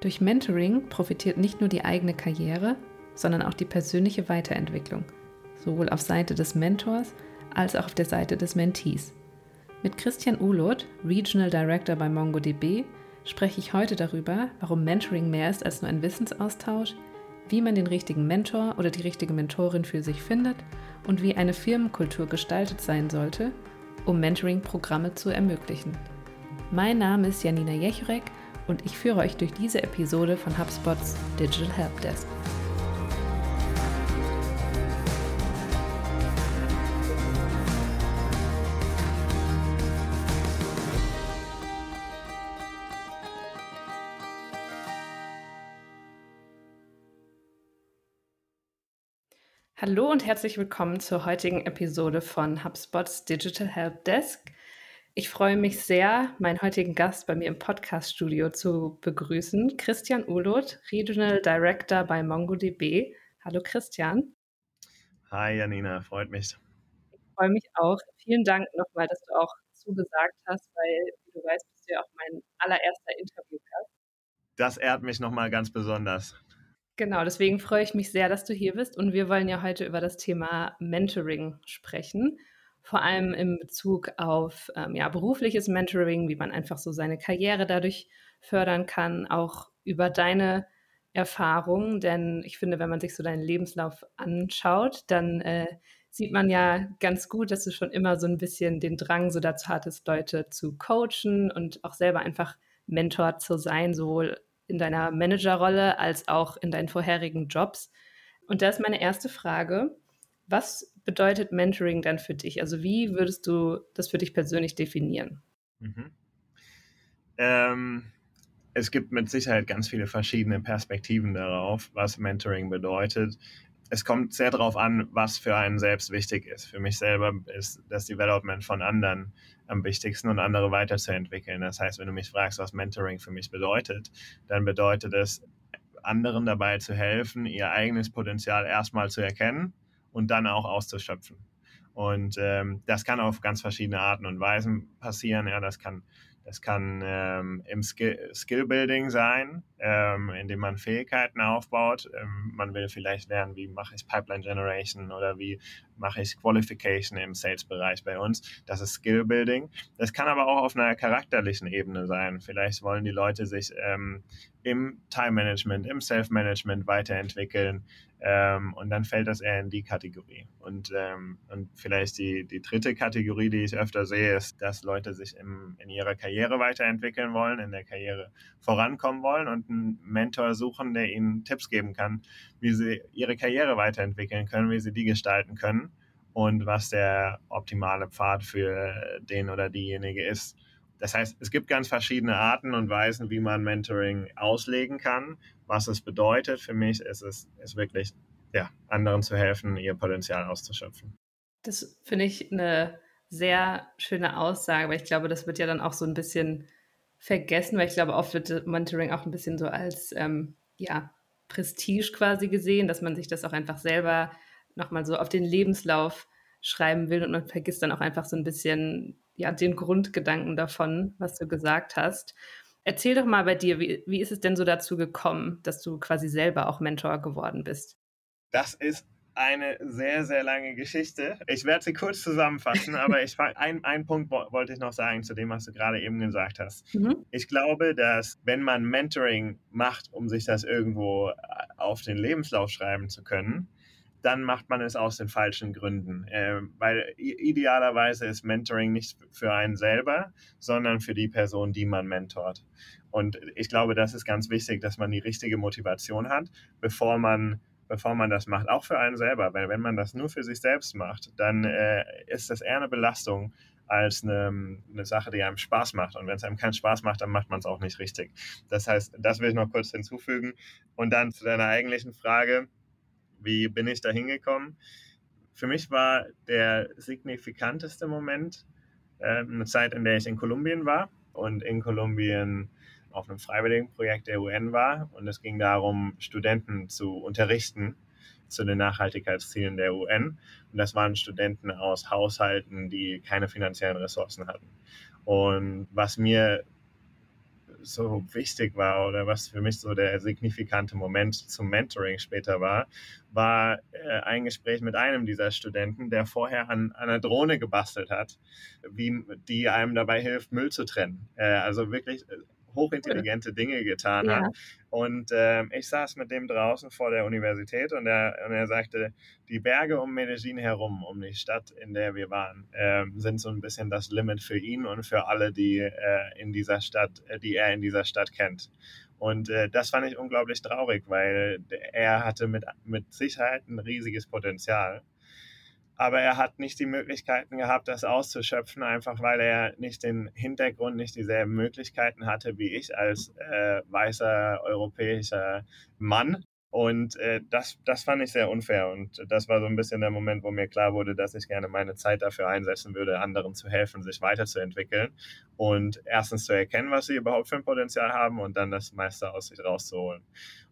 Durch Mentoring profitiert nicht nur die eigene Karriere, sondern auch die persönliche Weiterentwicklung, sowohl auf Seite des Mentors als auch auf der Seite des Mentees. Mit Christian Uloth, Regional Director bei MongoDB, spreche ich heute darüber, warum Mentoring mehr ist als nur ein Wissensaustausch, wie man den richtigen Mentor oder die richtige Mentorin für sich findet und wie eine Firmenkultur gestaltet sein sollte, um Mentoring-Programme zu ermöglichen. Mein Name ist Janina Jechrek und ich führe euch durch diese Episode von HubSpots Digital Helpdesk. Hallo und herzlich willkommen zur heutigen Episode von HubSpots Digital Help Desk. Ich freue mich sehr, meinen heutigen Gast bei mir im Podcast-Studio zu begrüßen, Christian Uloth, Regional Director bei MongoDB. Hallo Christian. Hi Janina, freut mich. Ich freue mich auch. Vielen Dank nochmal, dass du auch zugesagt hast, weil, wie du weißt, bist du ja auch mein allererster Interviewgast. Das ehrt mich nochmal ganz besonders. Genau, deswegen freue ich mich sehr, dass du hier bist und wir wollen ja heute über das Thema Mentoring sprechen. Vor allem in Bezug auf ähm, ja, berufliches Mentoring, wie man einfach so seine Karriere dadurch fördern kann, auch über deine Erfahrungen, denn ich finde, wenn man sich so deinen Lebenslauf anschaut, dann äh, sieht man ja ganz gut, dass du schon immer so ein bisschen den Drang so dazu hattest, Leute zu coachen und auch selber einfach Mentor zu sein, sowohl in deiner Managerrolle als auch in deinen vorherigen Jobs. Und da ist meine erste Frage. Was bedeutet Mentoring dann für dich? Also wie würdest du das für dich persönlich definieren? Mhm. Ähm, es gibt mit Sicherheit ganz viele verschiedene Perspektiven darauf, was Mentoring bedeutet es kommt sehr darauf an, was für einen selbst wichtig ist. Für mich selber ist das Development von anderen am wichtigsten und andere weiterzuentwickeln. Das heißt, wenn du mich fragst, was Mentoring für mich bedeutet, dann bedeutet es, anderen dabei zu helfen, ihr eigenes Potenzial erstmal zu erkennen und dann auch auszuschöpfen. Und ähm, das kann auf ganz verschiedene Arten und Weisen passieren. Ja, das kann das kann ähm, im Skill, Skill Building sein, ähm, indem man Fähigkeiten aufbaut. Ähm, man will vielleicht lernen, wie mache ich Pipeline Generation oder wie mache ich Qualification im Sales-Bereich bei uns. Das ist Skill Building. Das kann aber auch auf einer charakterlichen Ebene sein. Vielleicht wollen die Leute sich ähm, im Time Management, im Self Management weiterentwickeln. Ähm, und dann fällt das eher in die Kategorie. Und, ähm, und vielleicht die, die dritte Kategorie, die ich öfter sehe, ist, dass Leute sich im, in ihrer Karriere weiterentwickeln wollen, in der Karriere vorankommen wollen und einen Mentor suchen, der ihnen Tipps geben kann, wie sie ihre Karriere weiterentwickeln können, wie sie die gestalten können und was der optimale Pfad für den oder diejenige ist. Das heißt, es gibt ganz verschiedene Arten und Weisen, wie man Mentoring auslegen kann. Was es bedeutet für mich, ist es ist wirklich, ja, anderen zu helfen, ihr Potenzial auszuschöpfen. Das finde ich eine sehr schöne Aussage, weil ich glaube, das wird ja dann auch so ein bisschen vergessen, weil ich glaube, oft wird Mentoring auch ein bisschen so als ähm, ja, Prestige quasi gesehen, dass man sich das auch einfach selber nochmal so auf den Lebenslauf schreiben will und man vergisst dann auch einfach so ein bisschen ja, den Grundgedanken davon, was du gesagt hast. Erzähl doch mal bei dir, wie, wie ist es denn so dazu gekommen, dass du quasi selber auch Mentor geworden bist? Das ist eine sehr, sehr lange Geschichte. Ich werde sie kurz zusammenfassen, aber ich ein, ein Punkt wollte ich noch sagen zu dem, was du gerade eben gesagt hast. Mhm. Ich glaube, dass wenn man Mentoring macht, um sich das irgendwo auf den Lebenslauf schreiben zu können, dann macht man es aus den falschen Gründen. Äh, weil idealerweise ist Mentoring nicht für einen selber, sondern für die Person, die man mentort. Und ich glaube, das ist ganz wichtig, dass man die richtige Motivation hat, bevor man bevor man das macht, auch für einen selber. Weil wenn man das nur für sich selbst macht, dann äh, ist das eher eine Belastung als eine, eine Sache, die einem Spaß macht. Und wenn es einem keinen Spaß macht, dann macht man es auch nicht richtig. Das heißt, das will ich noch kurz hinzufügen. Und dann zu deiner eigentlichen Frage wie bin ich da hingekommen? Für mich war der signifikanteste Moment äh, eine Zeit, in der ich in Kolumbien war und in Kolumbien auf einem freiwilligen Projekt der UN war. Und es ging darum, Studenten zu unterrichten zu den Nachhaltigkeitszielen der UN. Und das waren Studenten aus Haushalten, die keine finanziellen Ressourcen hatten. Und was mir so wichtig war oder was für mich so der signifikante Moment zum Mentoring später war, war äh, ein Gespräch mit einem dieser Studenten, der vorher an, an einer Drohne gebastelt hat, wie die einem dabei hilft, Müll zu trennen. Äh, also wirklich äh, hochintelligente Dinge getan ja. hat. Und äh, ich saß mit dem draußen vor der Universität und er, und er sagte, die Berge um Medellin herum, um die Stadt, in der wir waren, äh, sind so ein bisschen das Limit für ihn und für alle, die äh, in dieser Stadt, äh, die er in dieser Stadt kennt. Und äh, das fand ich unglaublich traurig, weil er hatte mit, mit Sicherheit ein riesiges Potenzial aber er hat nicht die Möglichkeiten gehabt, das auszuschöpfen, einfach weil er nicht den Hintergrund, nicht dieselben Möglichkeiten hatte wie ich als äh, weißer europäischer Mann. Und äh, das, das fand ich sehr unfair. Und das war so ein bisschen der Moment, wo mir klar wurde, dass ich gerne meine Zeit dafür einsetzen würde, anderen zu helfen, sich weiterzuentwickeln und erstens zu erkennen, was sie überhaupt für ein Potenzial haben und dann das meiste aus sich rauszuholen.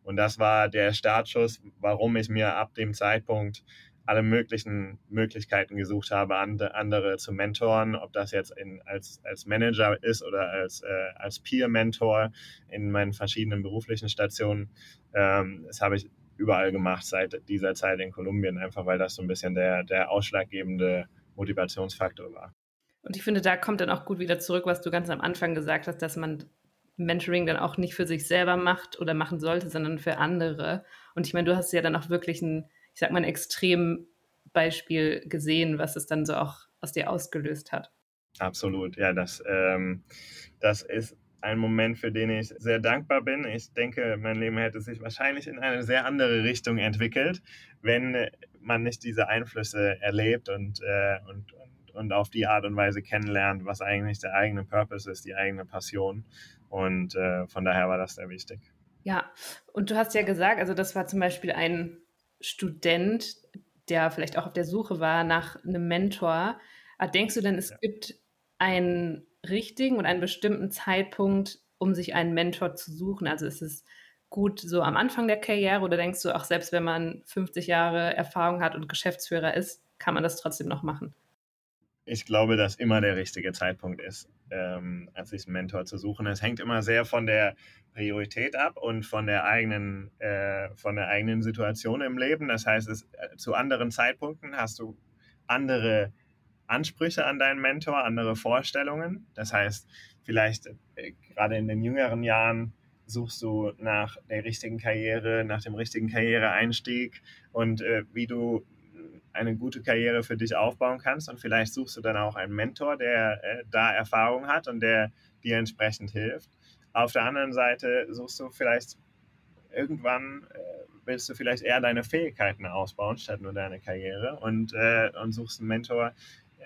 Und das war der Startschuss, warum ich mir ab dem Zeitpunkt alle möglichen Möglichkeiten gesucht habe, andere zu mentoren, ob das jetzt in, als, als Manager ist oder als, äh, als Peer-Mentor in meinen verschiedenen beruflichen Stationen. Ähm, das habe ich überall gemacht seit dieser Zeit in Kolumbien, einfach weil das so ein bisschen der, der ausschlaggebende Motivationsfaktor war. Und ich finde, da kommt dann auch gut wieder zurück, was du ganz am Anfang gesagt hast, dass man Mentoring dann auch nicht für sich selber macht oder machen sollte, sondern für andere. Und ich meine, du hast ja dann auch wirklich ein ich sag mal, ein Extrembeispiel gesehen, was es dann so auch aus dir ausgelöst hat. Absolut, ja, das, ähm, das ist ein Moment, für den ich sehr dankbar bin. Ich denke, mein Leben hätte sich wahrscheinlich in eine sehr andere Richtung entwickelt, wenn man nicht diese Einflüsse erlebt und, äh, und, und, und auf die Art und Weise kennenlernt, was eigentlich der eigene Purpose ist, die eigene Passion. Und äh, von daher war das sehr wichtig. Ja, und du hast ja gesagt, also das war zum Beispiel ein Student, der vielleicht auch auf der Suche war nach einem Mentor, ah, denkst du denn, es ja. gibt einen richtigen und einen bestimmten Zeitpunkt, um sich einen Mentor zu suchen? Also ist es gut so am Anfang der Karriere oder denkst du auch, selbst wenn man 50 Jahre Erfahrung hat und Geschäftsführer ist, kann man das trotzdem noch machen? Ich glaube, dass immer der richtige Zeitpunkt ist, ähm, als sich einen Mentor zu suchen. Es hängt immer sehr von der Priorität ab und von der eigenen, äh, von der eigenen Situation im Leben. Das heißt, es, äh, zu anderen Zeitpunkten hast du andere Ansprüche an deinen Mentor, andere Vorstellungen. Das heißt, vielleicht äh, gerade in den jüngeren Jahren suchst du nach der richtigen Karriere, nach dem richtigen Karriereeinstieg und äh, wie du eine gute Karriere für dich aufbauen kannst. Und vielleicht suchst du dann auch einen Mentor, der äh, da Erfahrung hat und der dir entsprechend hilft. Auf der anderen Seite suchst du vielleicht irgendwann, äh, willst du vielleicht eher deine Fähigkeiten ausbauen, statt nur deine Karriere und, äh, und suchst einen Mentor,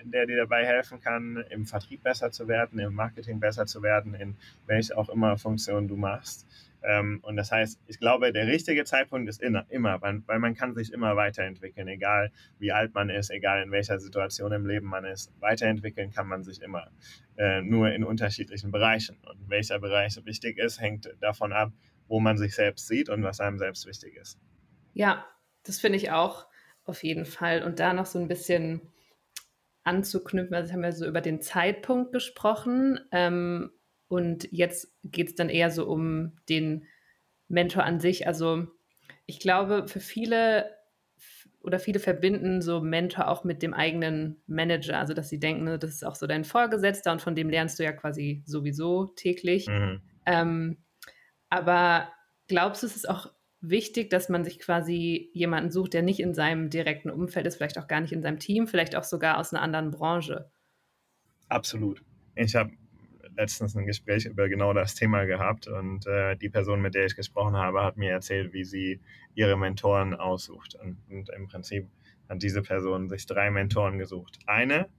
der dir dabei helfen kann, im Vertrieb besser zu werden, im Marketing besser zu werden, in welche auch immer Funktion du machst. Ähm, und das heißt, ich glaube, der richtige Zeitpunkt ist immer, immer weil, weil man kann sich immer weiterentwickeln, egal wie alt man ist, egal in welcher Situation im Leben man ist. Weiterentwickeln kann man sich immer, äh, nur in unterschiedlichen Bereichen. Und welcher Bereich wichtig ist, hängt davon ab, wo man sich selbst sieht und was einem selbst wichtig ist. Ja, das finde ich auch auf jeden Fall. Und da noch so ein bisschen anzuknüpfen, also haben wir so über den Zeitpunkt gesprochen. Ähm, und jetzt geht es dann eher so um den Mentor an sich. Also ich glaube, für viele oder viele verbinden so Mentor auch mit dem eigenen Manager. Also dass sie denken, ne, das ist auch so dein Vorgesetzter und von dem lernst du ja quasi sowieso täglich. Mhm. Ähm, aber glaubst du, es ist auch wichtig, dass man sich quasi jemanden sucht, der nicht in seinem direkten Umfeld ist, vielleicht auch gar nicht in seinem Team, vielleicht auch sogar aus einer anderen Branche? Absolut. Ich habe letztens ein Gespräch über genau das Thema gehabt und äh, die Person, mit der ich gesprochen habe, hat mir erzählt, wie sie ihre Mentoren aussucht. Und, und im Prinzip hat diese Person sich drei Mentoren gesucht. Eine,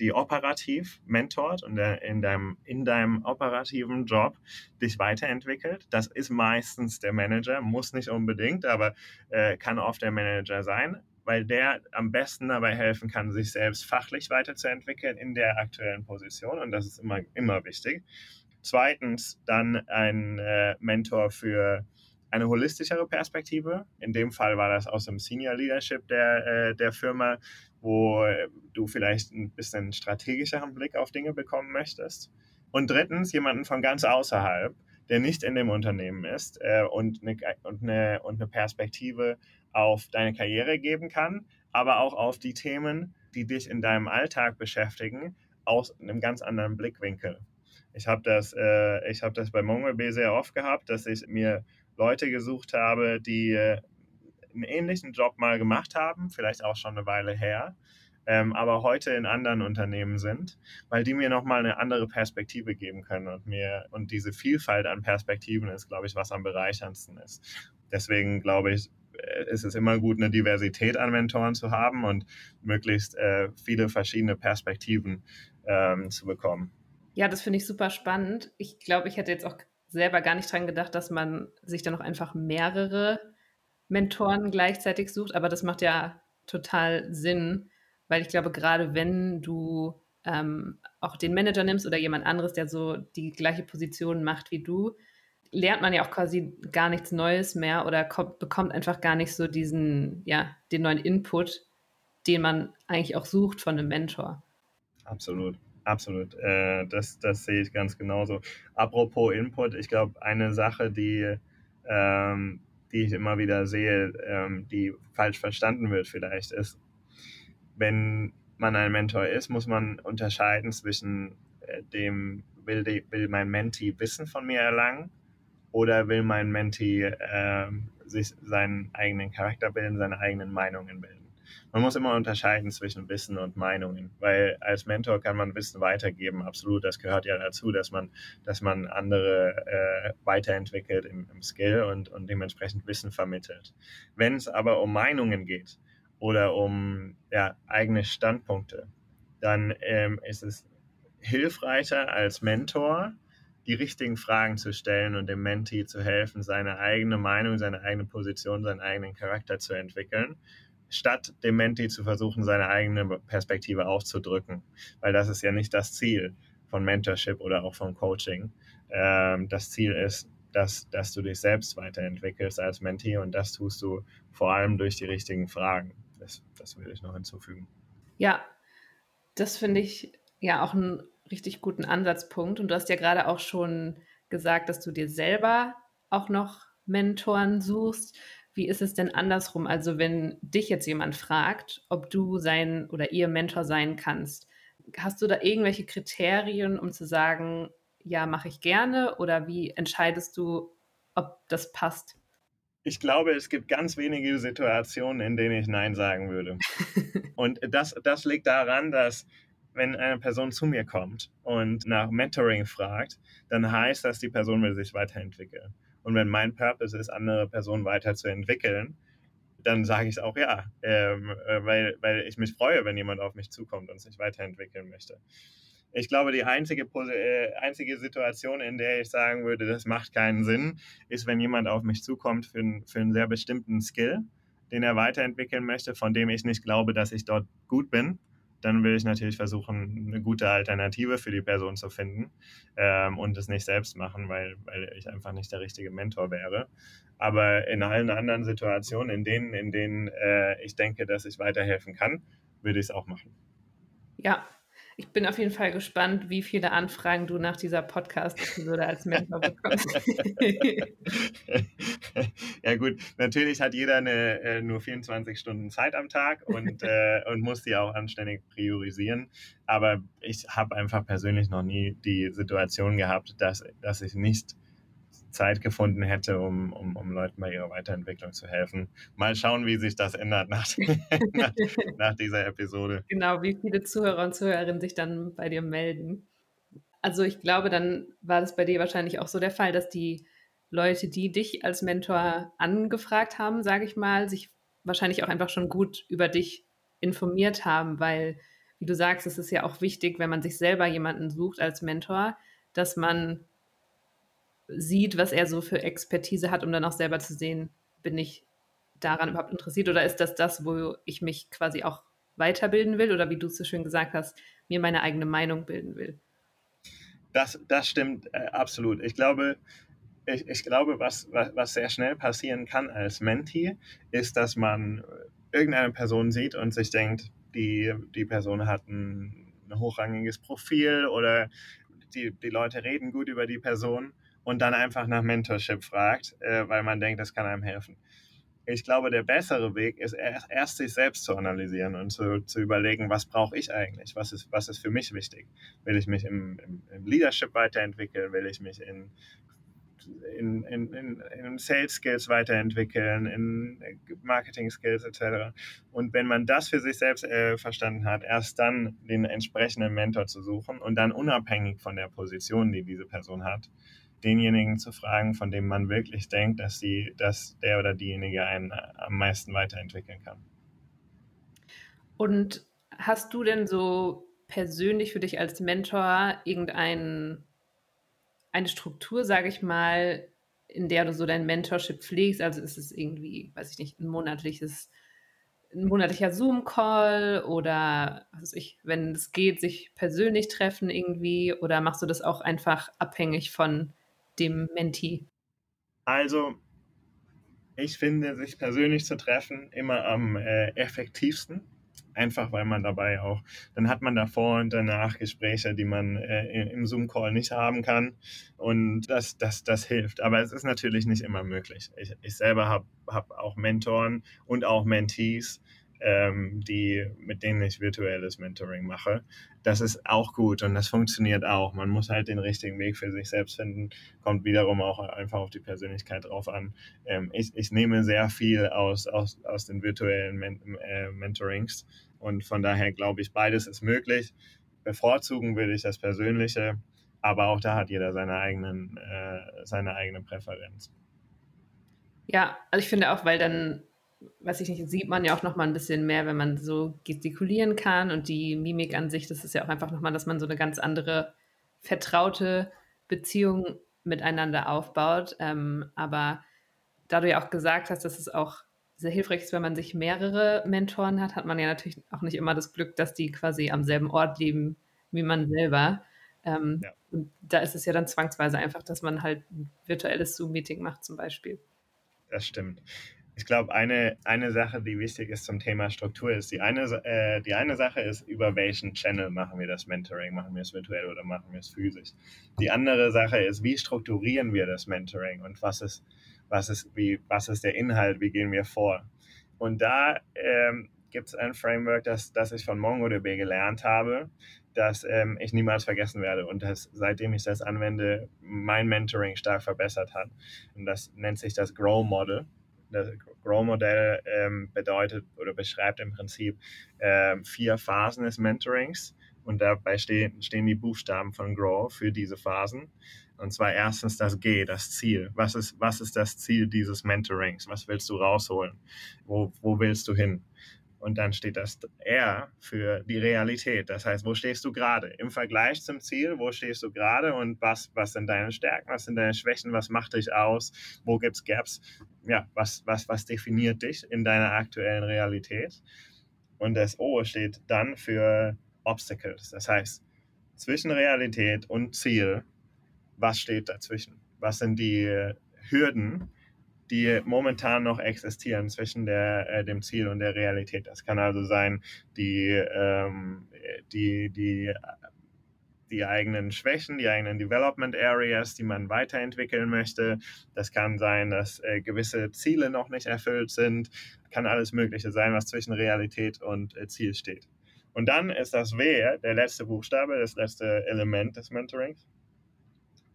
die operativ mentort und in deinem, in deinem operativen Job dich weiterentwickelt. Das ist meistens der Manager, muss nicht unbedingt, aber äh, kann oft der Manager sein weil der am besten dabei helfen kann, sich selbst fachlich weiterzuentwickeln in der aktuellen Position. Und das ist immer, immer wichtig. Zweitens dann ein äh, Mentor für eine holistischere Perspektive. In dem Fall war das aus dem Senior Leadership der, äh, der Firma, wo du vielleicht ein bisschen strategischeren Blick auf Dinge bekommen möchtest. Und drittens jemanden von ganz außerhalb, der nicht in dem Unternehmen ist äh, und, eine, und, eine, und eine Perspektive auf deine Karriere geben kann, aber auch auf die Themen, die dich in deinem Alltag beschäftigen, aus einem ganz anderen Blickwinkel. Ich habe das, äh, hab das bei MongoDB sehr oft gehabt, dass ich mir Leute gesucht habe, die äh, einen ähnlichen Job mal gemacht haben, vielleicht auch schon eine Weile her, ähm, aber heute in anderen Unternehmen sind, weil die mir nochmal eine andere Perspektive geben können und mir und diese Vielfalt an Perspektiven ist, glaube ich, was am bereicherndsten ist. Deswegen glaube ich, ist es immer gut, eine Diversität an Mentoren zu haben und möglichst äh, viele verschiedene Perspektiven ähm, zu bekommen. Ja, das finde ich super spannend. Ich glaube, ich hätte jetzt auch selber gar nicht dran gedacht, dass man sich dann noch einfach mehrere Mentoren gleichzeitig sucht, aber das macht ja total Sinn, weil ich glaube, gerade wenn du ähm, auch den Manager nimmst oder jemand anderes, der so die gleiche Position macht wie du, lernt man ja auch quasi gar nichts Neues mehr oder kommt, bekommt einfach gar nicht so diesen, ja, den neuen Input, den man eigentlich auch sucht von einem Mentor. Absolut. Absolut, äh, das, das sehe ich ganz genauso. Apropos Input, ich glaube, eine Sache, die, ähm, die ich immer wieder sehe, ähm, die falsch verstanden wird vielleicht, ist, wenn man ein Mentor ist, muss man unterscheiden zwischen äh, dem, will, die, will mein Mentee Wissen von mir erlangen oder will mein Mentee äh, sich seinen eigenen Charakter bilden, seine eigenen Meinungen bilden man muss immer unterscheiden zwischen Wissen und Meinungen, weil als Mentor kann man Wissen weitergeben, absolut. Das gehört ja dazu, dass man, dass man andere äh, weiterentwickelt im, im Skill und, und dementsprechend Wissen vermittelt. Wenn es aber um Meinungen geht oder um ja, eigene Standpunkte, dann ähm, ist es hilfreicher als Mentor, die richtigen Fragen zu stellen und dem Mentee zu helfen, seine eigene Meinung, seine eigene Position, seinen eigenen Charakter zu entwickeln statt dem Menti zu versuchen, seine eigene Perspektive auszudrücken. Weil das ist ja nicht das Ziel von Mentorship oder auch von Coaching. Ähm, das Ziel ist, dass, dass du dich selbst weiterentwickelst als Mentee und das tust du vor allem durch die richtigen Fragen. Das, das will ich noch hinzufügen. Ja, das finde ich ja auch einen richtig guten Ansatzpunkt. Und du hast ja gerade auch schon gesagt, dass du dir selber auch noch Mentoren suchst. Wie ist es denn andersrum? Also wenn dich jetzt jemand fragt, ob du sein oder ihr Mentor sein kannst, hast du da irgendwelche Kriterien, um zu sagen, ja, mache ich gerne oder wie entscheidest du, ob das passt? Ich glaube, es gibt ganz wenige Situationen, in denen ich Nein sagen würde. und das, das liegt daran, dass wenn eine Person zu mir kommt und nach Mentoring fragt, dann heißt das, die Person will sich weiterentwickeln. Und wenn mein Purpose ist, andere Personen weiterzuentwickeln, dann sage ich auch ja, ähm, äh, weil, weil ich mich freue, wenn jemand auf mich zukommt und sich weiterentwickeln möchte. Ich glaube, die einzige, äh, einzige Situation, in der ich sagen würde, das macht keinen Sinn, ist, wenn jemand auf mich zukommt für, für einen sehr bestimmten Skill, den er weiterentwickeln möchte, von dem ich nicht glaube, dass ich dort gut bin dann will ich natürlich versuchen, eine gute Alternative für die Person zu finden ähm, und es nicht selbst machen, weil, weil ich einfach nicht der richtige Mentor wäre. Aber in allen anderen Situationen, in denen, in denen äh, ich denke, dass ich weiterhelfen kann, würde ich es auch machen. Ja, ich bin auf jeden Fall gespannt, wie viele Anfragen du nach dieser Podcast-Episode als Mentor bekommst. ja gut, natürlich hat jeder eine, äh, nur 24 Stunden Zeit am Tag und, äh, und muss die auch anständig priorisieren. Aber ich habe einfach persönlich noch nie die Situation gehabt, dass, dass ich nicht Zeit gefunden hätte, um, um, um Leuten bei ihrer Weiterentwicklung zu helfen. Mal schauen, wie sich das ändert nach, nach, nach dieser Episode. Genau, wie viele Zuhörer und Zuhörerinnen sich dann bei dir melden. Also ich glaube, dann war das bei dir wahrscheinlich auch so der Fall, dass die Leute, die dich als Mentor angefragt haben, sage ich mal, sich wahrscheinlich auch einfach schon gut über dich informiert haben, weil, wie du sagst, es ist ja auch wichtig, wenn man sich selber jemanden sucht als Mentor, dass man sieht, was er so für Expertise hat, um dann auch selber zu sehen, bin ich daran überhaupt interessiert oder ist das das, wo ich mich quasi auch weiterbilden will oder wie du es so schön gesagt hast, mir meine eigene Meinung bilden will? Das, das stimmt äh, absolut. Ich glaube, ich, ich glaube, was, was, was sehr schnell passieren kann als Mentee, ist, dass man irgendeine Person sieht und sich denkt, die, die Person hat ein, hochrangiges Profil oder die, die Leute reden gut über die Person und dann einfach nach Mentorship fragt, äh, weil man denkt, das kann einem helfen. Ich glaube, der bessere Weg ist erst sich selbst zu analysieren und zu, zu überlegen, was brauche ich eigentlich? Was ist, was ist für mich wichtig? Will ich mich im, im, im Leadership weiterentwickeln? Will ich mich in in, in, in, in Sales Skills weiterentwickeln, in Marketing Skills etc. Und wenn man das für sich selbst äh, verstanden hat, erst dann den entsprechenden Mentor zu suchen und dann unabhängig von der Position, die diese Person hat, denjenigen zu fragen, von dem man wirklich denkt, dass, sie, dass der oder diejenige einen am meisten weiterentwickeln kann. Und hast du denn so persönlich für dich als Mentor irgendeinen eine Struktur, sage ich mal, in der du so dein Mentorship pflegst? Also ist es irgendwie, weiß ich nicht, ein monatliches, ein monatlicher Zoom-Call oder was ich, wenn es geht, sich persönlich treffen irgendwie oder machst du das auch einfach abhängig von dem Mentee? Also, ich finde, sich persönlich zu treffen immer am äh, effektivsten einfach weil man dabei auch, dann hat man davor und danach Gespräche, die man äh, im Zoom-Call nicht haben kann und das, das, das hilft. Aber es ist natürlich nicht immer möglich. Ich, ich selber habe hab auch Mentoren und auch Mentees, ähm, die, mit denen ich virtuelles Mentoring mache. Das ist auch gut und das funktioniert auch. Man muss halt den richtigen Weg für sich selbst finden, kommt wiederum auch einfach auf die Persönlichkeit drauf an. Ähm, ich, ich nehme sehr viel aus, aus, aus den virtuellen Men äh, Mentorings und von daher glaube ich, beides ist möglich. Bevorzugen würde ich das Persönliche, aber auch da hat jeder seine, eigenen, äh, seine eigene Präferenz. Ja, also ich finde auch, weil dann weiß ich nicht, sieht man ja auch noch mal ein bisschen mehr, wenn man so gestikulieren kann und die Mimik an sich, das ist ja auch einfach noch mal, dass man so eine ganz andere vertraute Beziehung miteinander aufbaut. Ähm, aber da du ja auch gesagt hast, dass es auch sehr hilfreich ist, wenn man sich mehrere Mentoren hat, hat man ja natürlich auch nicht immer das Glück, dass die quasi am selben Ort leben wie man selber. Ähm, ja. Und da ist es ja dann zwangsweise einfach, dass man halt ein virtuelles Zoom-Meeting macht zum Beispiel. Das stimmt ich glaube, eine, eine Sache, die wichtig ist zum Thema Struktur, ist die eine, äh, die eine Sache ist, über welchen Channel machen wir das Mentoring? Machen wir es virtuell oder machen wir es physisch? Die andere Sache ist, wie strukturieren wir das Mentoring und was ist, was ist, wie, was ist der Inhalt, wie gehen wir vor? Und da ähm, gibt es ein Framework, das, das ich von MongoDB gelernt habe, das ähm, ich niemals vergessen werde und das, seitdem ich das anwende, mein Mentoring stark verbessert hat. Und das nennt sich das Grow Model das Grow-Modell ähm, bedeutet oder beschreibt im Prinzip ähm, vier Phasen des Mentorings und dabei stehen, stehen die Buchstaben von Grow für diese Phasen. Und zwar erstens das G, das Ziel. Was ist, was ist das Ziel dieses Mentorings? Was willst du rausholen? Wo, wo willst du hin? Und dann steht das R für die Realität. Das heißt, wo stehst du gerade? Im Vergleich zum Ziel, wo stehst du gerade und was, was sind deine Stärken, was sind deine Schwächen, was macht dich aus, wo gibt es Gaps? Ja, was, was, was definiert dich in deiner aktuellen Realität? Und das O steht dann für Obstacles. Das heißt, zwischen Realität und Ziel, was steht dazwischen? Was sind die Hürden, die momentan noch existieren zwischen der, äh, dem Ziel und der Realität. Das kann also sein, die, ähm, die, die, die eigenen Schwächen, die eigenen Development Areas, die man weiterentwickeln möchte. Das kann sein, dass äh, gewisse Ziele noch nicht erfüllt sind. Kann alles Mögliche sein, was zwischen Realität und äh, Ziel steht. Und dann ist das W, der letzte Buchstabe, das letzte Element des Mentorings,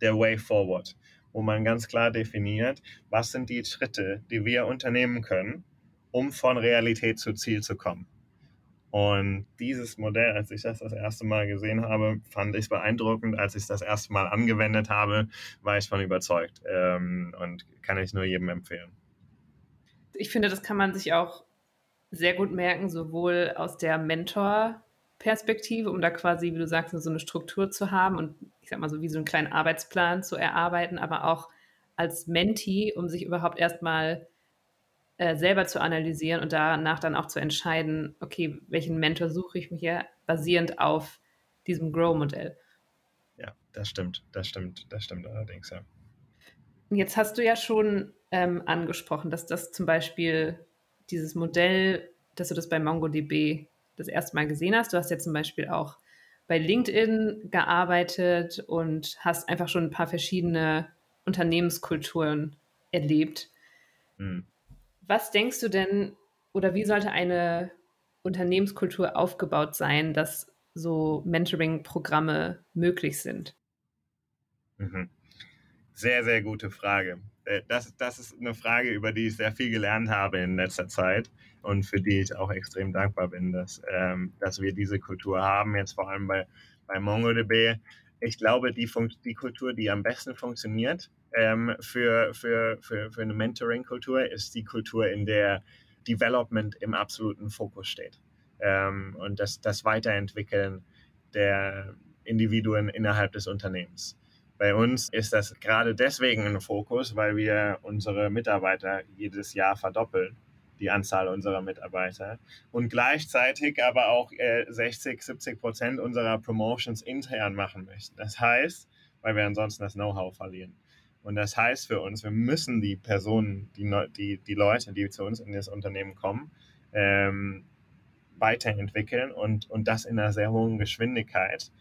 der Way Forward wo man ganz klar definiert, was sind die Schritte, die wir unternehmen können, um von Realität zu Ziel zu kommen. Und dieses Modell, als ich das das erste Mal gesehen habe, fand ich beeindruckend. Als ich es das erste Mal angewendet habe, war ich von überzeugt ähm, und kann ich nur jedem empfehlen. Ich finde, das kann man sich auch sehr gut merken, sowohl aus der Mentor-Perspektive, um da quasi, wie du sagst, so eine Struktur zu haben und ich sag mal so wie so einen kleinen Arbeitsplan zu erarbeiten, aber auch als Mentee, um sich überhaupt erstmal äh, selber zu analysieren und danach dann auch zu entscheiden, okay, welchen Mentor suche ich mir hier, basierend auf diesem Grow-Modell. Ja, das stimmt, das stimmt, das stimmt allerdings, ja. Jetzt hast du ja schon ähm, angesprochen, dass das zum Beispiel dieses Modell, dass du das bei MongoDB das erste Mal gesehen hast. Du hast ja zum Beispiel auch bei LinkedIn gearbeitet und hast einfach schon ein paar verschiedene Unternehmenskulturen erlebt. Hm. Was denkst du denn, oder wie sollte eine Unternehmenskultur aufgebaut sein, dass so Mentoring-Programme möglich sind? Mhm. Sehr, sehr gute Frage. Äh, das, das ist eine Frage, über die ich sehr viel gelernt habe in letzter Zeit und für die ich auch extrem dankbar bin, dass, ähm, dass wir diese Kultur haben, jetzt vor allem bei, bei MongoDB. Ich glaube, die, Fun die Kultur, die am besten funktioniert ähm, für, für, für, für eine Mentoring-Kultur, ist die Kultur, in der Development im absoluten Fokus steht. Ähm, und das, das Weiterentwickeln der Individuen innerhalb des Unternehmens. Bei uns ist das gerade deswegen ein Fokus, weil wir unsere Mitarbeiter jedes Jahr verdoppeln, die Anzahl unserer Mitarbeiter. Und gleichzeitig aber auch äh, 60, 70 Prozent unserer Promotions intern machen möchten. Das heißt, weil wir ansonsten das Know-how verlieren. Und das heißt für uns, wir müssen die Personen, die, die, die Leute, die zu uns in das Unternehmen kommen, ähm, weiterentwickeln und, und das in einer sehr hohen Geschwindigkeit,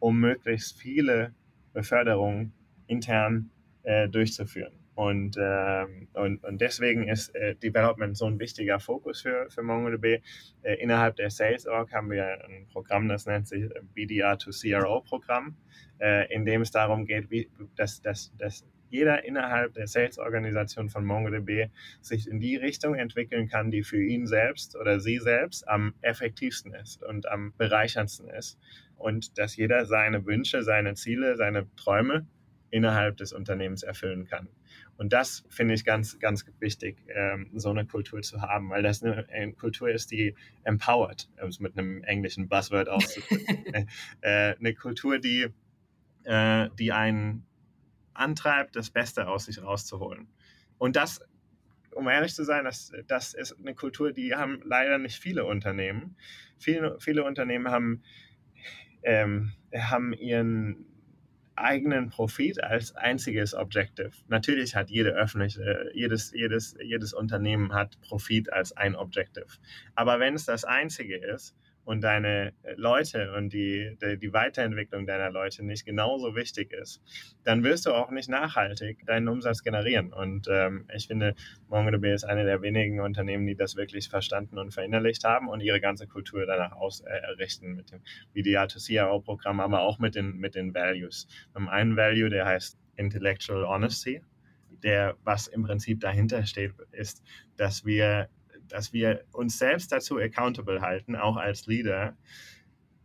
um möglichst viele Beförderung intern äh, durchzuführen. Und, ähm, und, und deswegen ist äh, Development so ein wichtiger Fokus für, für MongoDB. Äh, innerhalb der Sales Org haben wir ein Programm, das nennt sich BDR to CRO Programm, äh, in dem es darum geht, wie, dass, dass, dass jeder innerhalb der Sales-Organisation von MongoDB sich in die Richtung entwickeln kann, die für ihn selbst oder sie selbst am effektivsten ist und am bereicherndsten ist. Und dass jeder seine Wünsche, seine Ziele, seine Träume innerhalb des Unternehmens erfüllen kann. Und das finde ich ganz, ganz wichtig, ähm, so eine Kultur zu haben, weil das eine, eine Kultur ist, die empowert, um es mit einem englischen Buzzword auszudrücken. äh, eine Kultur, die, äh, die einen antreibt, das Beste aus sich rauszuholen. Und das, um ehrlich zu sein, das, das ist eine Kultur, die haben leider nicht viele Unternehmen. Viele, viele Unternehmen haben, ähm, haben ihren eigenen Profit als einziges Objective. Natürlich hat jede öffentliche, jedes, jedes, jedes Unternehmen hat Profit als ein Objective. Aber wenn es das einzige ist, und deine äh, Leute und die, die, die, Weiterentwicklung deiner Leute nicht genauso wichtig ist, dann wirst du auch nicht nachhaltig deinen Umsatz generieren. Und ähm, ich finde, MongoDB ist eine der wenigen Unternehmen, die das wirklich verstanden und verinnerlicht haben und ihre ganze Kultur danach ausrichten äh, mit dem VDR-to-CRO-Programm, aber auch mit den, mit den Values. Wir haben einen Value, der heißt Intellectual Honesty der, was im Prinzip dahinter steht, ist, dass wir dass wir uns selbst dazu accountable halten, auch als Leader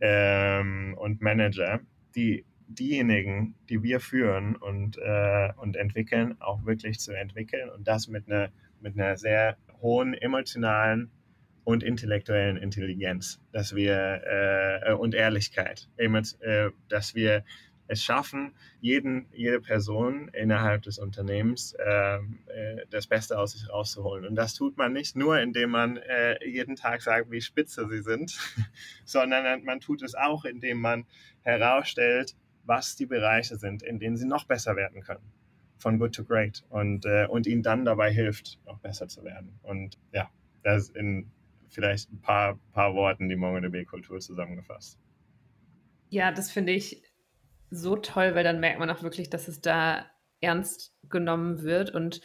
ähm, und Manager, die diejenigen, die wir führen und, äh, und entwickeln, auch wirklich zu entwickeln und das mit einer, mit einer sehr hohen emotionalen und intellektuellen Intelligenz, dass wir äh, und Ehrlichkeit, äh, dass wir es schaffen, jeden, jede Person innerhalb des Unternehmens ähm, äh, das Beste aus sich rauszuholen. Und das tut man nicht nur, indem man äh, jeden Tag sagt, wie spitze sie sind, sondern man tut es auch, indem man herausstellt, was die Bereiche sind, in denen sie noch besser werden können. Von good to great. Und, äh, und ihnen dann dabei hilft, noch besser zu werden. Und ja, das in vielleicht ein paar, paar Worten die MongoDB-Kultur zusammengefasst. Ja, das finde ich so toll, weil dann merkt man auch wirklich, dass es da ernst genommen wird. Und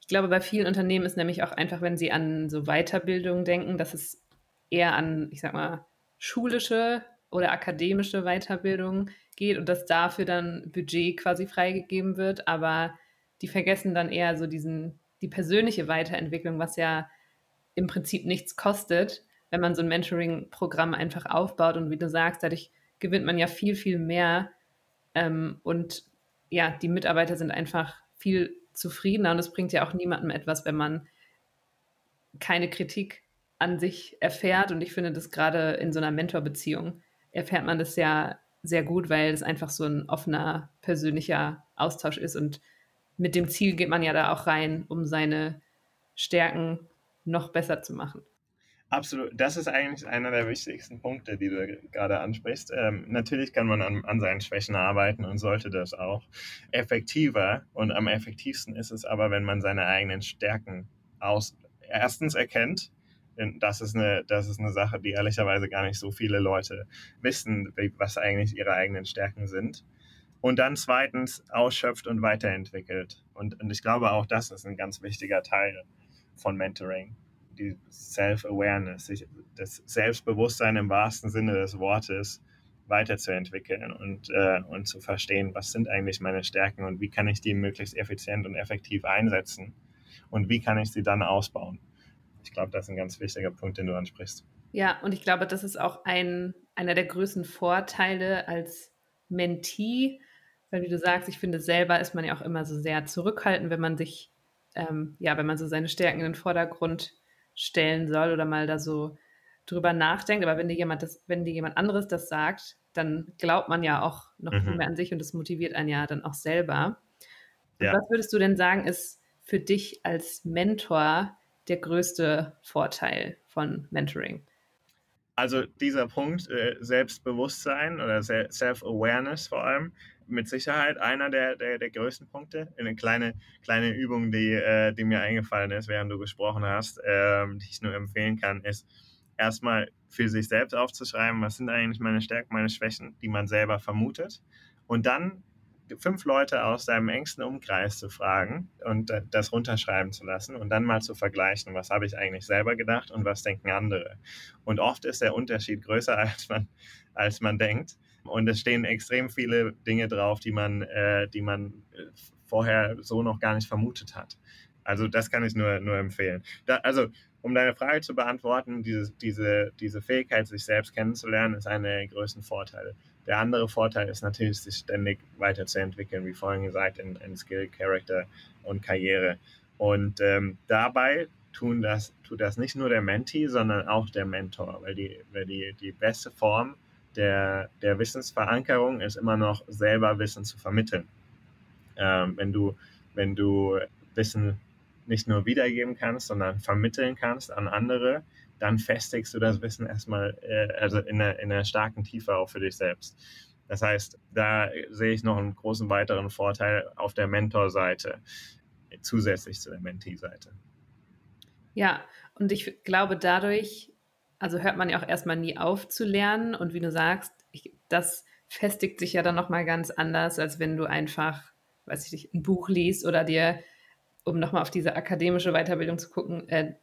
ich glaube, bei vielen Unternehmen ist nämlich auch einfach, wenn sie an so Weiterbildung denken, dass es eher an, ich sag mal, schulische oder akademische Weiterbildung geht und dass dafür dann Budget quasi freigegeben wird. Aber die vergessen dann eher so diesen, die persönliche Weiterentwicklung, was ja im Prinzip nichts kostet, wenn man so ein Mentoring-Programm einfach aufbaut. Und wie du sagst, dadurch gewinnt man ja viel, viel mehr ähm, und ja, die Mitarbeiter sind einfach viel zufriedener und es bringt ja auch niemandem etwas, wenn man keine Kritik an sich erfährt. Und ich finde, dass gerade in so einer Mentorbeziehung erfährt man das ja sehr gut, weil es einfach so ein offener, persönlicher Austausch ist. Und mit dem Ziel geht man ja da auch rein, um seine Stärken noch besser zu machen. Absolut. Das ist eigentlich einer der wichtigsten Punkte, die du gerade ansprichst. Ähm, natürlich kann man an, an, seinen Schwächen arbeiten und sollte das auch. Effektiver und am effektivsten ist es aber, wenn man seine eigenen Stärken aus erstens erkennt. Das ist eine, das ist eine Sache, die ehrlicherweise gar nicht so viele Leute wissen, was eigentlich ihre eigenen Stärken sind. Und dann zweitens ausschöpft und weiterentwickelt. Und, und ich glaube, auch das ist ein ganz wichtiger Teil von Mentoring. Die Self-Awareness, das Selbstbewusstsein im wahrsten Sinne des Wortes weiterzuentwickeln und, äh, und zu verstehen, was sind eigentlich meine Stärken und wie kann ich die möglichst effizient und effektiv einsetzen und wie kann ich sie dann ausbauen. Ich glaube, das ist ein ganz wichtiger Punkt, den du ansprichst. Ja, und ich glaube, das ist auch ein, einer der größten Vorteile als Mentee, weil wie du sagst, ich finde, selber ist man ja auch immer so sehr zurückhaltend, wenn man sich, ähm, ja, wenn man so seine Stärken in den Vordergrund stellen soll oder mal da so drüber nachdenkt. Aber wenn dir jemand das, wenn dir jemand anderes das sagt, dann glaubt man ja auch noch mhm. viel mehr an sich und das motiviert einen ja dann auch selber. Ja. Was würdest du denn sagen, ist für dich als Mentor der größte Vorteil von Mentoring? Also dieser Punkt, äh, Selbstbewusstsein oder Self-Awareness vor allem, mit Sicherheit einer der, der, der größten Punkte. Eine kleine, kleine Übung, die, äh, die mir eingefallen ist, während du gesprochen hast, ähm, die ich nur empfehlen kann, ist erstmal für sich selbst aufzuschreiben, was sind eigentlich meine Stärken, meine Schwächen, die man selber vermutet. Und dann fünf Leute aus deinem engsten Umkreis zu fragen und das runterschreiben zu lassen und dann mal zu vergleichen, was habe ich eigentlich selber gedacht und was denken andere. Und oft ist der Unterschied größer, als man, als man denkt. Und es stehen extrem viele Dinge drauf, die man, äh, die man äh, vorher so noch gar nicht vermutet hat. Also das kann ich nur, nur empfehlen. Da, also um deine Frage zu beantworten, diese, diese, diese Fähigkeit, sich selbst kennenzulernen, ist einer der größten Vorteile. Der andere Vorteil ist natürlich, sich ständig weiterzuentwickeln, wie vorhin gesagt, in, in Skill, Character und Karriere. Und ähm, dabei tun das, tut das nicht nur der Mentee, sondern auch der Mentor, weil die, weil die, die beste Form der, der Wissensverankerung ist immer noch selber Wissen zu vermitteln. Ähm, wenn, du, wenn du Wissen nicht nur wiedergeben kannst, sondern vermitteln kannst an andere, dann festigst du das Wissen erstmal äh, also in einer, in einer starken Tiefe auch für dich selbst. Das heißt, da sehe ich noch einen großen weiteren Vorteil auf der Mentor-Seite, zusätzlich zu der Mentee-Seite. Ja, und ich glaube, dadurch, also hört man ja auch erstmal nie auf zu lernen. Und wie du sagst, ich, das festigt sich ja dann nochmal ganz anders, als wenn du einfach, weiß ich nicht, ein Buch liest oder dir, um nochmal auf diese akademische Weiterbildung zu gucken, äh,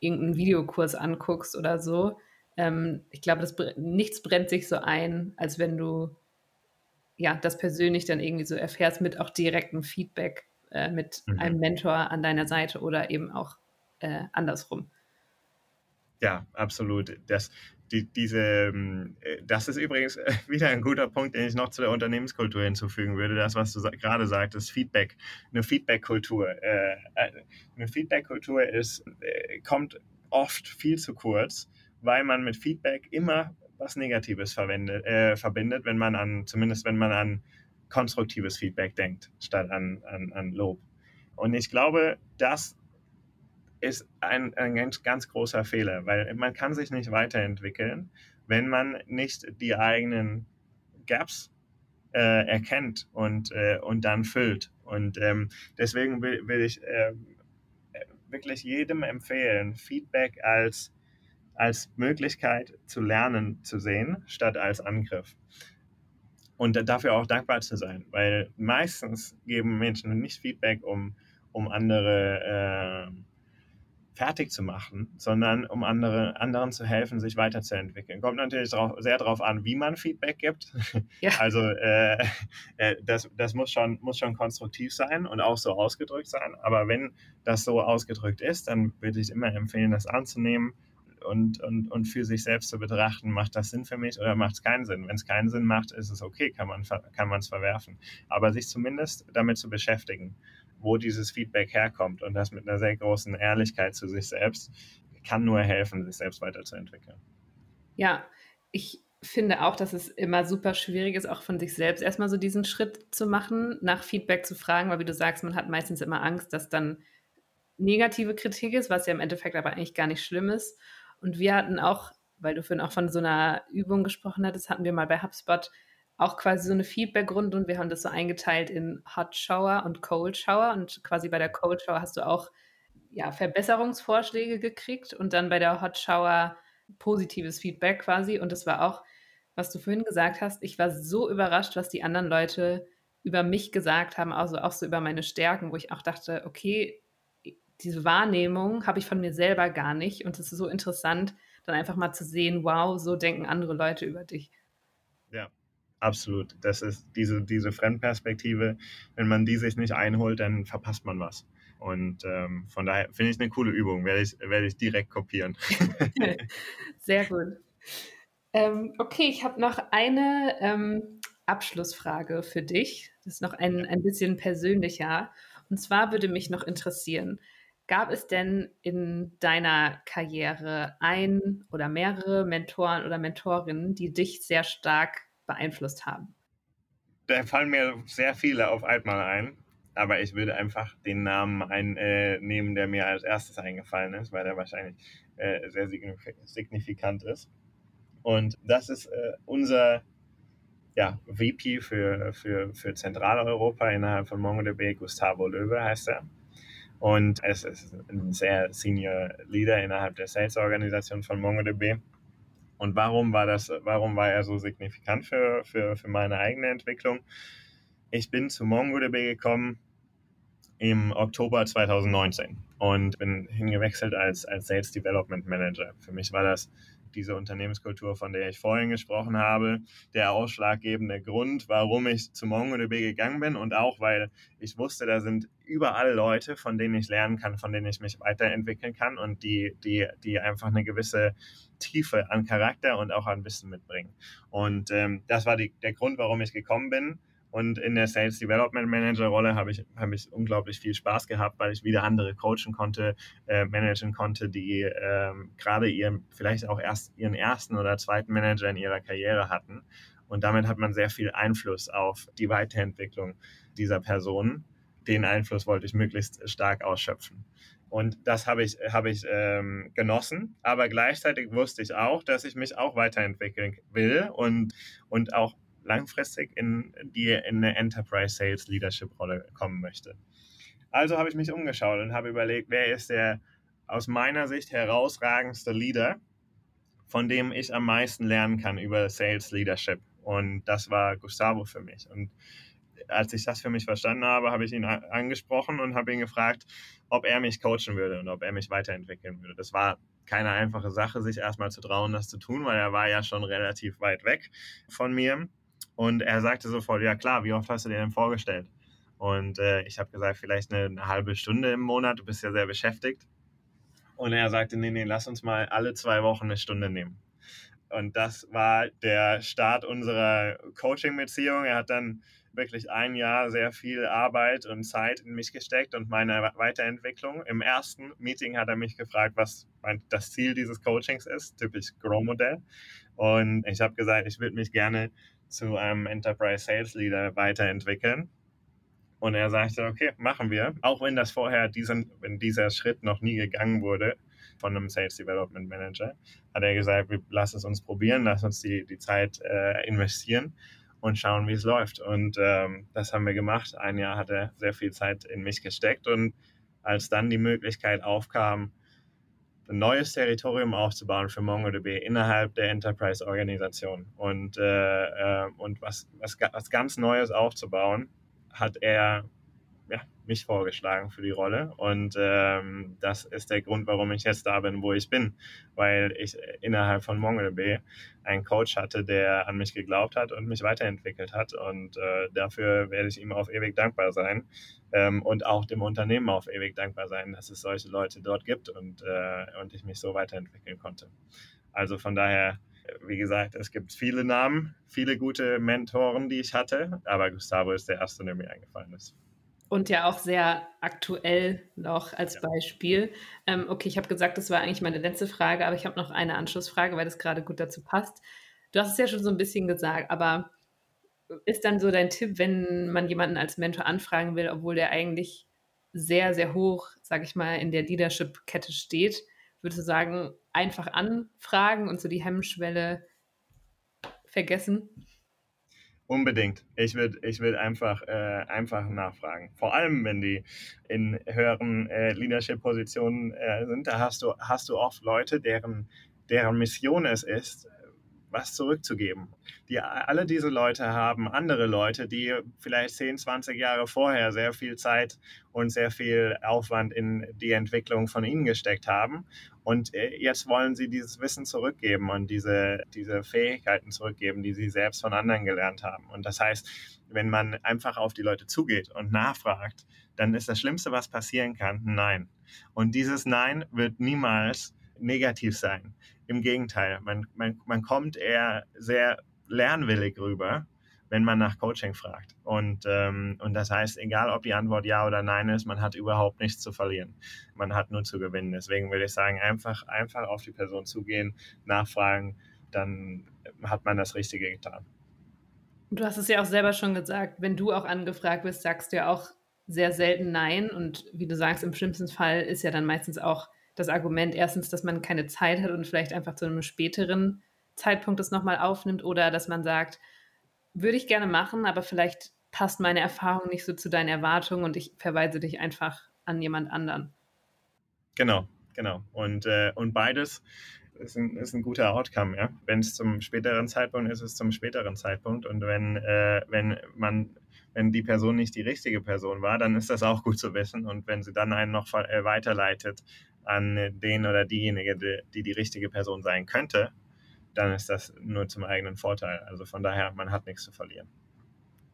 irgendeinen Videokurs anguckst oder so. Ähm, ich glaube, das, nichts brennt sich so ein, als wenn du ja, das persönlich dann irgendwie so erfährst mit auch direktem Feedback äh, mit mhm. einem Mentor an deiner Seite oder eben auch äh, andersrum. Ja, absolut. Das, die, diese, ähm, äh, das ist übrigens äh, wieder ein guter Punkt, den ich noch zu der Unternehmenskultur hinzufügen würde. Das, was du gerade sagtest, Feedback, eine Feedback-Kultur. Äh, eine Feedback-Kultur ist, kommt oft viel zu kurz, weil man mit Feedback immer was Negatives verwendet, äh, verbindet, wenn man an, zumindest wenn man an konstruktives Feedback denkt, statt an, an, an Lob. Und ich glaube, das ist ein, ein ganz, ganz großer Fehler, weil man kann sich nicht weiterentwickeln, wenn man nicht die eigenen Gaps äh, erkennt und, äh, und dann füllt. Und ähm, deswegen will, will ich äh, wirklich jedem empfehlen, Feedback als, als Möglichkeit zu lernen zu sehen, statt als Angriff. Und dafür auch dankbar zu sein, weil meistens geben Menschen nicht Feedback, um, um andere äh, fertig zu machen, sondern um andere, anderen zu helfen, sich weiterzuentwickeln. Kommt natürlich drauf, sehr darauf an, wie man Feedback gibt. Ja. Also äh, äh, das, das muss, schon, muss schon konstruktiv sein und auch so ausgedrückt sein. Aber wenn das so ausgedrückt ist, dann würde ich immer empfehlen, das anzunehmen und, und, und für sich selbst zu betrachten, macht das Sinn für mich oder macht es keinen Sinn. Wenn es keinen Sinn macht, ist es okay, kann man kann es verwerfen. Aber sich zumindest damit zu beschäftigen wo dieses Feedback herkommt und das mit einer sehr großen Ehrlichkeit zu sich selbst, kann nur helfen, sich selbst weiterzuentwickeln. Ja, ich finde auch, dass es immer super schwierig ist, auch von sich selbst erstmal so diesen Schritt zu machen, nach Feedback zu fragen, weil wie du sagst, man hat meistens immer Angst, dass dann negative Kritik ist, was ja im Endeffekt aber eigentlich gar nicht schlimm ist. Und wir hatten auch, weil du vorhin auch von so einer Übung gesprochen hattest, hatten wir mal bei HubSpot auch quasi so eine Feedback-Runde und wir haben das so eingeteilt in Hot Shower und Cold Shower und quasi bei der Cold Shower hast du auch ja, Verbesserungsvorschläge gekriegt und dann bei der Hot Shower positives Feedback quasi und das war auch was du vorhin gesagt hast, ich war so überrascht, was die anderen Leute über mich gesagt haben, also auch so über meine Stärken, wo ich auch dachte, okay, diese Wahrnehmung habe ich von mir selber gar nicht. Und es ist so interessant, dann einfach mal zu sehen, wow, so denken andere Leute über dich. Absolut. Das ist diese, diese Fremdperspektive. Wenn man die sich nicht einholt, dann verpasst man was. Und ähm, von daher finde ich eine coole Übung, werde ich, werde ich direkt kopieren. Sehr gut. Ähm, okay, ich habe noch eine ähm, Abschlussfrage für dich. Das ist noch ein, ein bisschen persönlicher. Und zwar würde mich noch interessieren, gab es denn in deiner Karriere ein oder mehrere Mentoren oder Mentorinnen, die dich sehr stark beeinflusst haben? Da fallen mir sehr viele auf einmal ein, aber ich würde einfach den Namen einnehmen, äh, der mir als erstes eingefallen ist, weil der wahrscheinlich äh, sehr signifikant ist. Und das ist äh, unser ja, VP für, für, für Zentraleuropa innerhalb von MongoDB, Gustavo Löwe heißt er. Und es ist ein sehr Senior Leader innerhalb der Sales-Organisation von MongoDB. Und warum war das, warum war er so signifikant für, für, für meine eigene Entwicklung? Ich bin zu MongoDB gekommen im Oktober 2019 und bin hingewechselt als, als Sales Development Manager. Für mich war das diese Unternehmenskultur, von der ich vorhin gesprochen habe, der ausschlaggebende Grund, warum ich zu MongoDB gegangen bin und auch, weil ich wusste, da sind überall Leute, von denen ich lernen kann, von denen ich mich weiterentwickeln kann und die, die, die einfach eine gewisse Tiefe an Charakter und auch an Wissen mitbringen. Und ähm, das war die, der Grund, warum ich gekommen bin. Und in der Sales Development Manager Rolle habe ich, habe ich unglaublich viel Spaß gehabt, weil ich wieder andere coachen konnte, äh, managen konnte, die ähm, gerade ihren, vielleicht auch erst ihren ersten oder zweiten Manager in ihrer Karriere hatten. Und damit hat man sehr viel Einfluss auf die Weiterentwicklung dieser Personen. Den Einfluss wollte ich möglichst stark ausschöpfen. Und das habe ich, habe ich ähm, genossen. Aber gleichzeitig wusste ich auch, dass ich mich auch weiterentwickeln will und, und auch langfristig in die in eine Enterprise Sales Leadership Rolle kommen möchte. Also habe ich mich umgeschaut und habe überlegt, wer ist der aus meiner Sicht herausragendste Leader, von dem ich am meisten lernen kann über Sales Leadership. Und das war Gustavo für mich. Und als ich das für mich verstanden habe, habe ich ihn angesprochen und habe ihn gefragt, ob er mich coachen würde und ob er mich weiterentwickeln würde. Das war keine einfache Sache, sich erstmal zu trauen, das zu tun, weil er war ja schon relativ weit weg von mir. Und er sagte sofort, ja klar, wie oft hast du dir denn vorgestellt? Und äh, ich habe gesagt, vielleicht eine, eine, halbe Stunde im Monat, du bist ja sehr beschäftigt. Und er sagte, nee, nee, lass uns mal alle zwei Wochen eine Stunde nehmen. Und das war der Start unserer Coaching-Beziehung. Er hat dann wirklich ein Jahr sehr viel Arbeit und Zeit in mich gesteckt und meine Weiterentwicklung. Im ersten Meeting hat er mich gefragt, was das Ziel dieses Coachings ist, typisch Grow-Modell. Und ich habe gesagt, ich würde mich gerne zu einem Enterprise Sales Leader weiterentwickeln. Und er sagte, okay, machen wir. Auch wenn das vorher diesen, wenn dieser Schritt noch nie gegangen wurde von einem Sales Development Manager, hat er gesagt, lass es uns probieren, lass uns die, die Zeit äh, investieren und schauen, wie es läuft. Und ähm, das haben wir gemacht. Ein Jahr hat er sehr viel Zeit in mich gesteckt. Und als dann die Möglichkeit aufkam, ein neues Territorium aufzubauen für MongoDB innerhalb der Enterprise-Organisation. Und, äh, äh, und was, was, was ganz Neues aufzubauen, hat er mich vorgeschlagen für die Rolle. Und ähm, das ist der Grund, warum ich jetzt da bin, wo ich bin. Weil ich innerhalb von MongoDB einen Coach hatte, der an mich geglaubt hat und mich weiterentwickelt hat. Und äh, dafür werde ich ihm auf ewig dankbar sein. Ähm, und auch dem Unternehmen auf ewig dankbar sein, dass es solche Leute dort gibt und, äh, und ich mich so weiterentwickeln konnte. Also von daher wie gesagt, es gibt viele Namen, viele gute Mentoren, die ich hatte, aber Gustavo ist der erste, der mir eingefallen ist. Und ja auch sehr aktuell noch als ja. Beispiel. Ähm, okay, ich habe gesagt, das war eigentlich meine letzte Frage, aber ich habe noch eine Anschlussfrage, weil das gerade gut dazu passt. Du hast es ja schon so ein bisschen gesagt, aber ist dann so dein Tipp, wenn man jemanden als Mentor anfragen will, obwohl der eigentlich sehr, sehr hoch, sage ich mal, in der Leadership-Kette steht, würdest du sagen, einfach anfragen und so die Hemmschwelle vergessen? Unbedingt. Ich würde ich würd einfach, äh, einfach nachfragen. Vor allem, wenn die in höheren äh, Leadership-Positionen äh, sind, da hast du, hast du oft Leute, deren, deren Mission es ist, was zurückzugeben. Die, alle diese Leute haben andere Leute, die vielleicht 10, 20 Jahre vorher sehr viel Zeit und sehr viel Aufwand in die Entwicklung von ihnen gesteckt haben. Und äh, jetzt wollen sie dieses Wissen zurückgeben und diese, diese Fähigkeiten zurückgeben, die sie selbst von anderen gelernt haben. Und das heißt, wenn man einfach auf die Leute zugeht und nachfragt, dann ist das Schlimmste, was passieren kann, Nein. Und dieses Nein wird niemals negativ sein. Im Gegenteil, man, man, man kommt eher sehr lernwillig rüber, wenn man nach Coaching fragt. Und, ähm, und das heißt, egal ob die Antwort ja oder nein ist, man hat überhaupt nichts zu verlieren. Man hat nur zu gewinnen. Deswegen würde ich sagen, einfach, einfach auf die Person zugehen, nachfragen, dann hat man das Richtige getan. Du hast es ja auch selber schon gesagt, wenn du auch angefragt bist, sagst du ja auch sehr selten Nein. Und wie du sagst, im schlimmsten Fall ist ja dann meistens auch das Argument erstens, dass man keine Zeit hat und vielleicht einfach zu einem späteren Zeitpunkt das nochmal aufnimmt oder dass man sagt, würde ich gerne machen, aber vielleicht passt meine Erfahrung nicht so zu deinen Erwartungen und ich verweise dich einfach an jemand anderen. Genau, genau. Und, äh, und beides ist ein, ist ein guter Outcome, ja. Wenn es zum späteren Zeitpunkt ist, ist es zum späteren Zeitpunkt. Und wenn, äh, wenn man, wenn die Person nicht die richtige Person war, dann ist das auch gut zu wissen. Und wenn sie dann einen noch äh, weiterleitet an den oder diejenige, die, die die richtige Person sein könnte, dann ist das nur zum eigenen Vorteil. Also von daher, man hat nichts zu verlieren.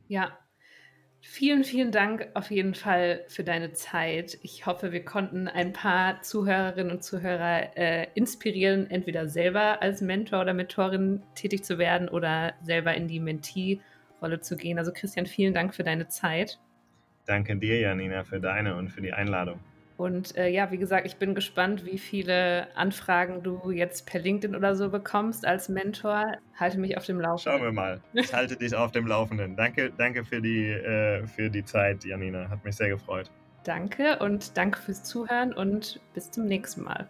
Ja, Vielen, vielen Dank auf jeden Fall für deine Zeit. Ich hoffe, wir konnten ein paar Zuhörerinnen und Zuhörer äh, inspirieren, entweder selber als Mentor oder Mentorin tätig zu werden oder selber in die Mentee-Rolle zu gehen. Also Christian, vielen Dank für deine Zeit. Danke dir, Janina, für deine und für die Einladung. Und äh, ja, wie gesagt, ich bin gespannt, wie viele Anfragen du jetzt per LinkedIn oder so bekommst als Mentor. Halte mich auf dem Laufenden. Schauen wir mal. Ich halte dich auf dem Laufenden. Danke, danke für die, äh, für die Zeit, Janina. Hat mich sehr gefreut. Danke und danke fürs Zuhören und bis zum nächsten Mal.